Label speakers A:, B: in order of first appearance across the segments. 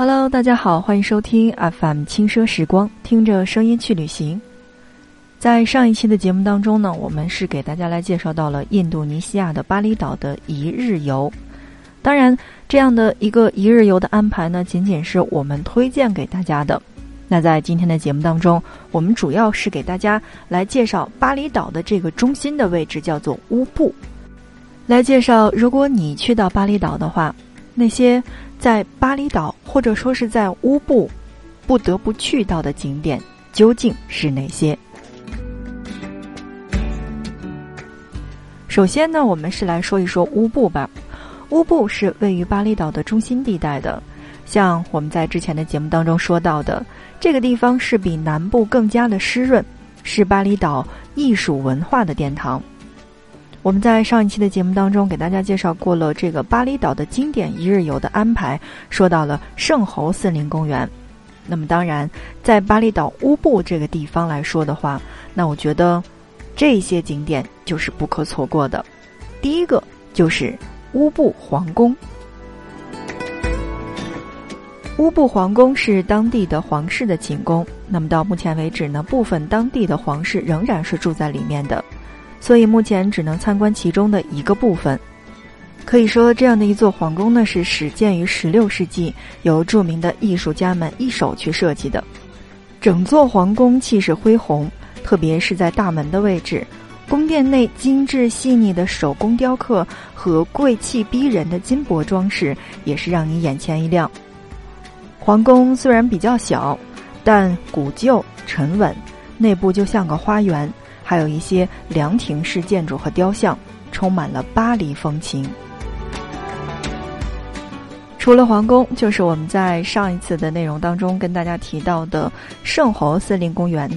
A: Hello，大家好，欢迎收听 FM 轻奢时光，听着声音去旅行。在上一期的节目当中呢，我们是给大家来介绍到了印度尼西亚的巴厘岛的一日游。当然，这样的一个一日游的安排呢，仅仅是我们推荐给大家的。那在今天的节目当中，我们主要是给大家来介绍巴厘岛的这个中心的位置，叫做乌布。来介绍，如果你去到巴厘岛的话，那些。在巴厘岛，或者说是在乌布，不得不去到的景点究竟是哪些？首先呢，我们是来说一说乌布吧。乌布是位于巴厘岛的中心地带的，像我们在之前的节目当中说到的，这个地方是比南部更加的湿润，是巴厘岛艺术文化的殿堂。我们在上一期的节目当中给大家介绍过了这个巴厘岛的经典一日游的安排，说到了圣猴森林公园。那么当然，在巴厘岛乌布这个地方来说的话，那我觉得这些景点就是不可错过的。第一个就是乌布皇宫。乌布皇宫是当地的皇室的寝宫，那么到目前为止呢，部分当地的皇室仍然是住在里面的。所以目前只能参观其中的一个部分。可以说，这样的一座皇宫呢，是始建于十六世纪，由著名的艺术家们一手去设计的。整座皇宫气势恢宏，特别是在大门的位置，宫殿内精致细腻的手工雕刻和贵气逼人的金箔装饰，也是让你眼前一亮。皇宫虽然比较小，但古旧沉稳，内部就像个花园。还有一些凉亭式建筑和雕像，充满了巴黎风情。除了皇宫，就是我们在上一次的内容当中跟大家提到的圣猴森林公园。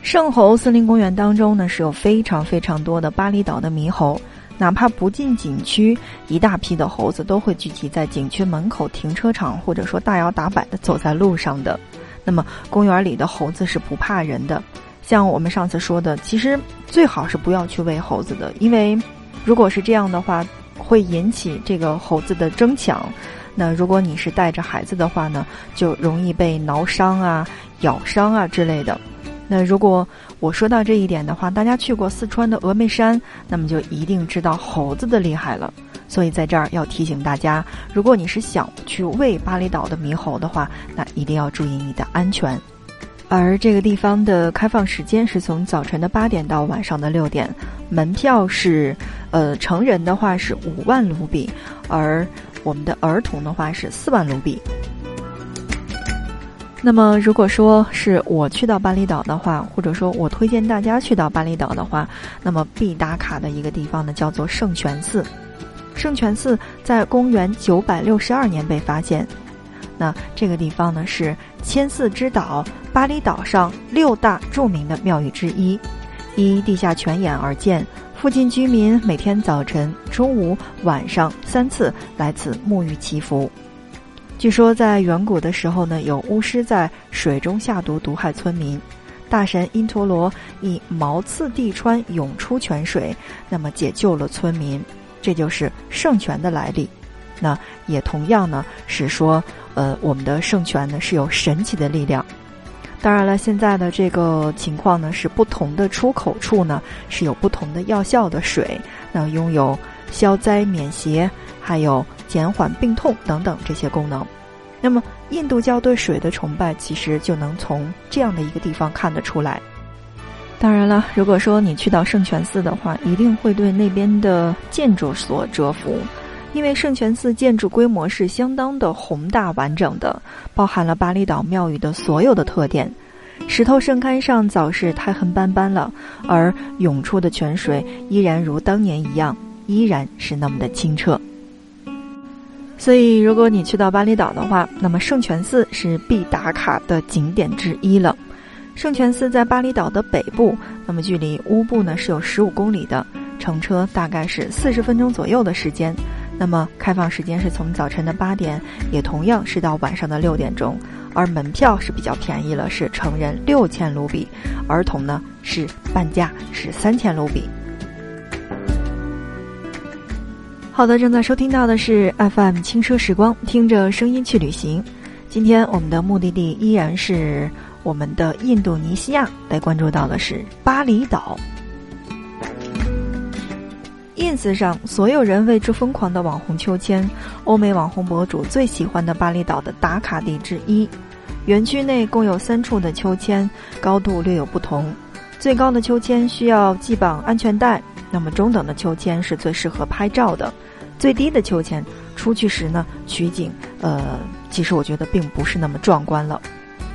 A: 圣猴森林公园当中呢，是有非常非常多的巴厘岛的猕猴，哪怕不进景区，一大批的猴子都会聚集在景区门口停车场，或者说大摇大摆的走在路上的。那么，公园里的猴子是不怕人的。像我们上次说的，其实最好是不要去喂猴子的，因为如果是这样的话，会引起这个猴子的争抢。那如果你是带着孩子的话呢，就容易被挠伤啊、咬伤啊之类的。那如果我说到这一点的话，大家去过四川的峨眉山，那么就一定知道猴子的厉害了。所以在这儿要提醒大家，如果你是想去喂巴厘岛的猕猴的话，那一定要注意你的安全。而这个地方的开放时间是从早晨的八点到晚上的六点，门票是，呃，成人的话是五万卢比，而我们的儿童的话是四万卢比。那么，如果说是我去到巴厘岛的话，或者说我推荐大家去到巴厘岛的话，那么必打卡的一个地方呢，叫做圣泉寺。圣泉寺在公元九百六十二年被发现。那这个地方呢是千寺之岛，巴厘岛上六大著名的庙宇之一，依地下泉眼而建。附近居民每天早晨、中午、晚上三次来此沐浴祈福。据说在远古的时候呢，有巫师在水中下毒毒害村民，大神因陀罗以毛刺地穿涌出泉水，那么解救了村民，这就是圣泉的来历。那也同样呢是说。呃，我们的圣泉呢是有神奇的力量。当然了，现在的这个情况呢是不同的出口处呢是有不同的药效的水，那拥有消灾免邪，还有减缓病痛等等这些功能。那么，印度教对水的崇拜其实就能从这样的一个地方看得出来。当然了，如果说你去到圣泉寺的话，一定会对那边的建筑所折服。因为圣泉寺建筑规模是相当的宏大完整的，包含了巴厘岛庙宇的所有的特点。石头圣龛上早是苔痕斑斑了，而涌出的泉水依然如当年一样，依然是那么的清澈。所以，如果你去到巴厘岛的话，那么圣泉寺是必打卡的景点之一了。圣泉寺在巴厘岛的北部，那么距离乌布呢是有十五公里的，乘车大概是四十分钟左右的时间。那么开放时间是从早晨的八点，也同样是到晚上的六点钟，而门票是比较便宜了，是成人六千卢比，儿童呢是半价，是三千卢比。好的，正在收听到的是 FM 轻奢时光，听着声音去旅行。今天我们的目的地依然是我们的印度尼西亚，来关注到的是巴厘岛。Ins 上所有人为之疯狂的网红秋千，欧美网红博主最喜欢的巴厘岛的打卡地之一。园区内共有三处的秋千，高度略有不同。最高的秋千需要系绑安全带，那么中等的秋千是最适合拍照的。最低的秋千出去时呢，取景，呃。其实我觉得并不是那么壮观了，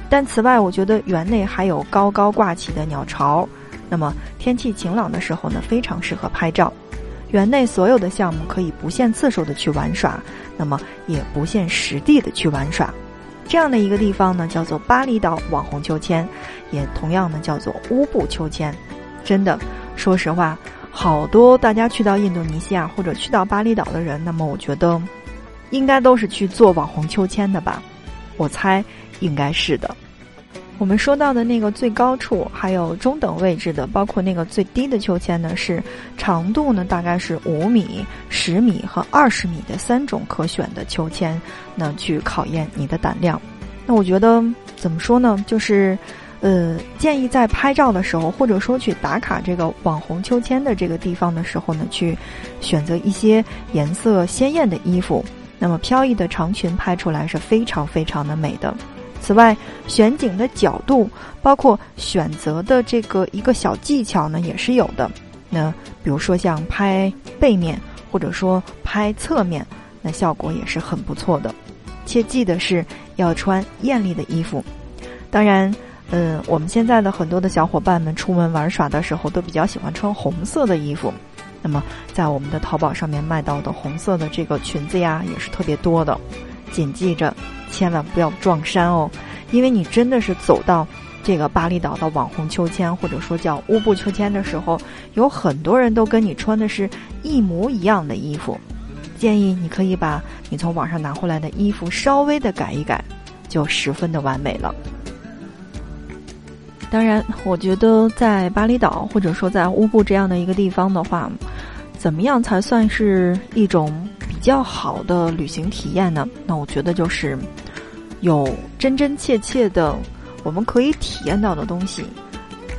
A: 但此外，我觉得园内还有高高挂起的鸟巢，那么天气晴朗的时候呢，非常适合拍照。园内所有的项目可以不限次数的去玩耍，那么也不限实地的去玩耍。这样的一个地方呢，叫做巴厘岛网红秋千，也同样呢叫做乌布秋千。真的，说实话，好多大家去到印度尼西亚或者去到巴厘岛的人，那么我觉得。应该都是去做网红秋千的吧？我猜应该是的。我们说到的那个最高处，还有中等位置的，包括那个最低的秋千呢，是长度呢大概是五米、十米和二十米的三种可选的秋千，那去考验你的胆量。那我觉得怎么说呢？就是呃，建议在拍照的时候，或者说去打卡这个网红秋千的这个地方的时候呢，去选择一些颜色鲜艳的衣服。那么飘逸的长裙拍出来是非常非常的美的。此外，选景的角度，包括选择的这个一个小技巧呢，也是有的。那比如说像拍背面，或者说拍侧面，那效果也是很不错的。切记的是要穿艳丽的衣服。当然，嗯，我们现在的很多的小伙伴们出门玩耍的时候，都比较喜欢穿红色的衣服。那么，在我们的淘宝上面卖到的红色的这个裙子呀，也是特别多的。谨记着，千万不要撞衫哦，因为你真的是走到这个巴厘岛的网红秋千，或者说叫乌布秋千的时候，有很多人都跟你穿的是一模一样的衣服。建议你可以把你从网上拿回来的衣服稍微的改一改，就十分的完美了。当然，我觉得在巴厘岛或者说在乌布这样的一个地方的话。怎么样才算是一种比较好的旅行体验呢？那我觉得就是有真真切切的我们可以体验到的东西，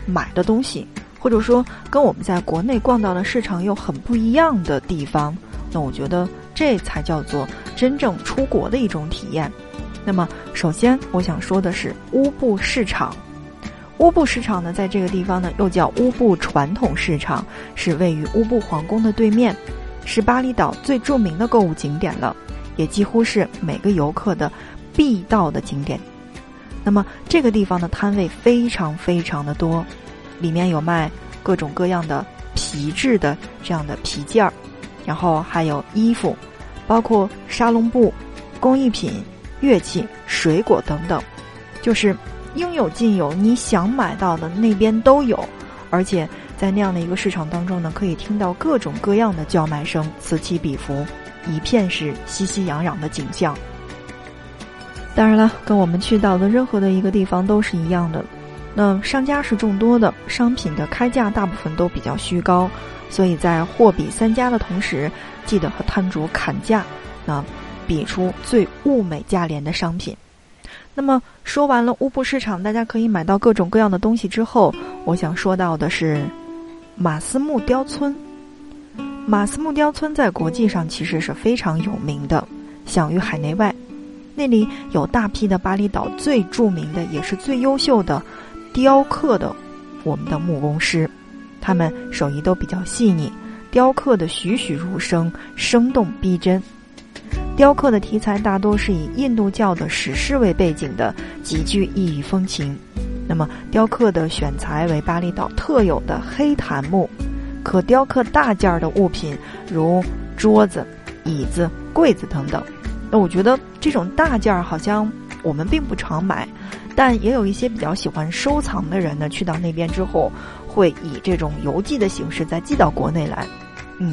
A: 买的东西，或者说跟我们在国内逛到的市场又很不一样的地方。那我觉得这才叫做真正出国的一种体验。那么，首先我想说的是乌布市场。乌布市场呢，在这个地方呢，又叫乌布传统市场，是位于乌布皇宫的对面，是巴厘岛最著名的购物景点了，也几乎是每个游客的必到的景点。那么这个地方的摊位非常非常的多，里面有卖各种各样的皮质的这样的皮件儿，然后还有衣服，包括沙龙布、工艺品、乐器、水果等等，就是。应有尽有，你想买到的那边都有，而且在那样的一个市场当中呢，可以听到各种各样的叫卖声，此起彼伏，一片是熙熙攘攘的景象。当然了，跟我们去到的任何的一个地方都是一样的，那商家是众多的，商品的开价大部分都比较虚高，所以在货比三家的同时，记得和摊主砍价，那比出最物美价廉的商品。那么说完了乌布市场，大家可以买到各种各样的东西之后，我想说到的是马斯木雕村。马斯木雕村在国际上其实是非常有名的，享誉海内外。那里有大批的巴厘岛最著名的也是最优秀的雕刻的我们的木工师，他们手艺都比较细腻，雕刻的栩栩如生，生动逼真。雕刻的题材大多是以印度教的史诗为背景的，极具异域风情。那么，雕刻的选材为巴厘岛特有的黑檀木，可雕刻大件儿的物品，如桌子、椅子、柜子等等。那我觉得这种大件儿好像我们并不常买，但也有一些比较喜欢收藏的人呢，去到那边之后，会以这种邮寄的形式再寄到国内来。嗯。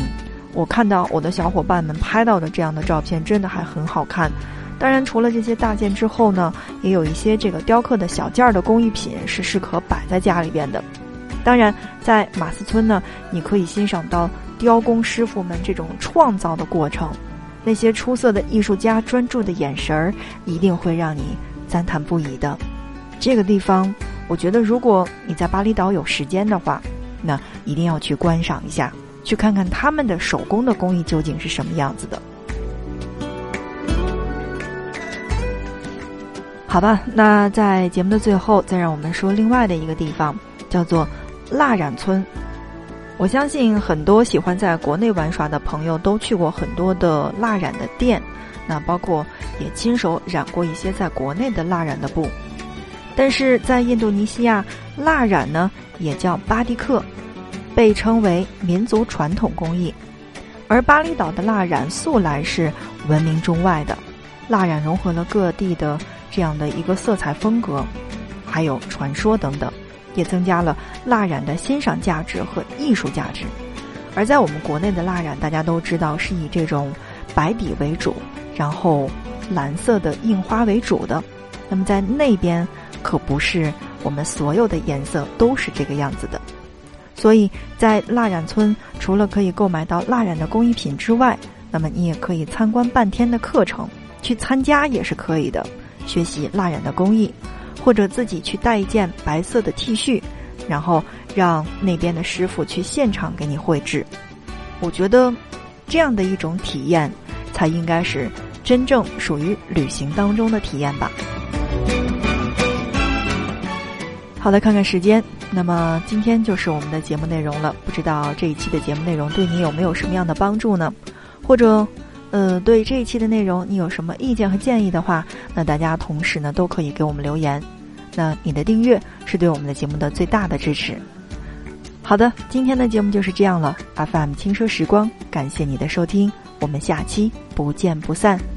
A: 我看到我的小伙伴们拍到的这样的照片，真的还很好看。当然，除了这些大件之后呢，也有一些这个雕刻的小件儿的工艺品是适合摆在家里边的。当然，在马斯村呢，你可以欣赏到雕工师傅们这种创造的过程。那些出色的艺术家专注的眼神儿，一定会让你赞叹不已的。这个地方，我觉得如果你在巴厘岛有时间的话，那一定要去观赏一下，去看看他们的手工的工艺究竟是什么样子的。好吧，那在节目的最后，再让我们说另外的一个地方，叫做蜡染村。我相信很多喜欢在国内玩耍的朋友都去过很多的蜡染的店，那包括也亲手染过一些在国内的蜡染的布。但是在印度尼西亚，蜡染呢也叫巴迪克，被称为民族传统工艺，而巴厘岛的蜡染素来是闻名中外的。蜡染融合了各地的。这样的一个色彩风格，还有传说等等，也增加了蜡染的欣赏价值和艺术价值。而在我们国内的蜡染，大家都知道是以这种白底为主，然后蓝色的印花为主的。那么在那边可不是我们所有的颜色都是这个样子的。所以在蜡染村，除了可以购买到蜡染的工艺品之外，那么你也可以参观半天的课程，去参加也是可以的。学习蜡染的工艺，或者自己去带一件白色的 T 恤，然后让那边的师傅去现场给你绘制。我觉得这样的一种体验，才应该是真正属于旅行当中的体验吧。好的，看看时间，那么今天就是我们的节目内容了。不知道这一期的节目内容对你有没有什么样的帮助呢？或者？呃，对这一期的内容，你有什么意见和建议的话，那大家同时呢都可以给我们留言。那你的订阅是对我们的节目的最大的支持。好的，今天的节目就是这样了。FM 轻奢时光，感谢你的收听，我们下期不见不散。